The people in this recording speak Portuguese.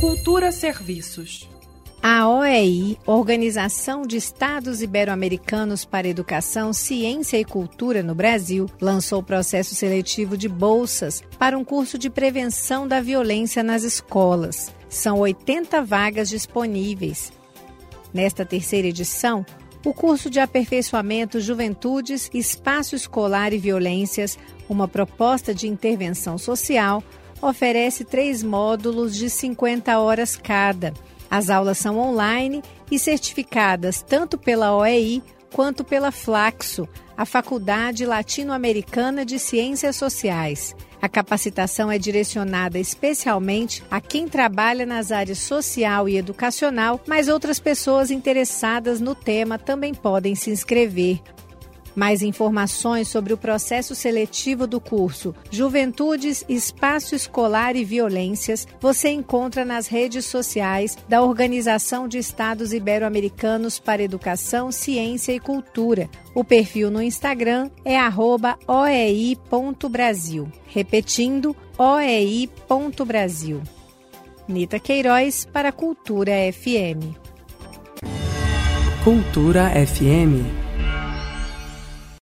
Cultura Serviços. A OEI, Organização de Estados Ibero-Americanos para Educação, Ciência e Cultura no Brasil, lançou o processo seletivo de bolsas para um curso de prevenção da violência nas escolas. São 80 vagas disponíveis. Nesta terceira edição, o curso de aperfeiçoamento Juventudes, Espaço Escolar e Violências, uma proposta de intervenção social, oferece três módulos de 50 horas cada as aulas são online e certificadas tanto pela OEI quanto pela Flaxo, a Faculdade Latino-Americana de Ciências Sociais. A capacitação é direcionada especialmente a quem trabalha nas áreas social e educacional, mas outras pessoas interessadas no tema também podem se inscrever. Mais informações sobre o processo seletivo do curso Juventudes, Espaço Escolar e Violências você encontra nas redes sociais da Organização de Estados Ibero-Americanos para Educação, Ciência e Cultura. O perfil no Instagram é oei.brasil. Repetindo, oei.brasil. Nita Queiroz para Cultura FM. Cultura FM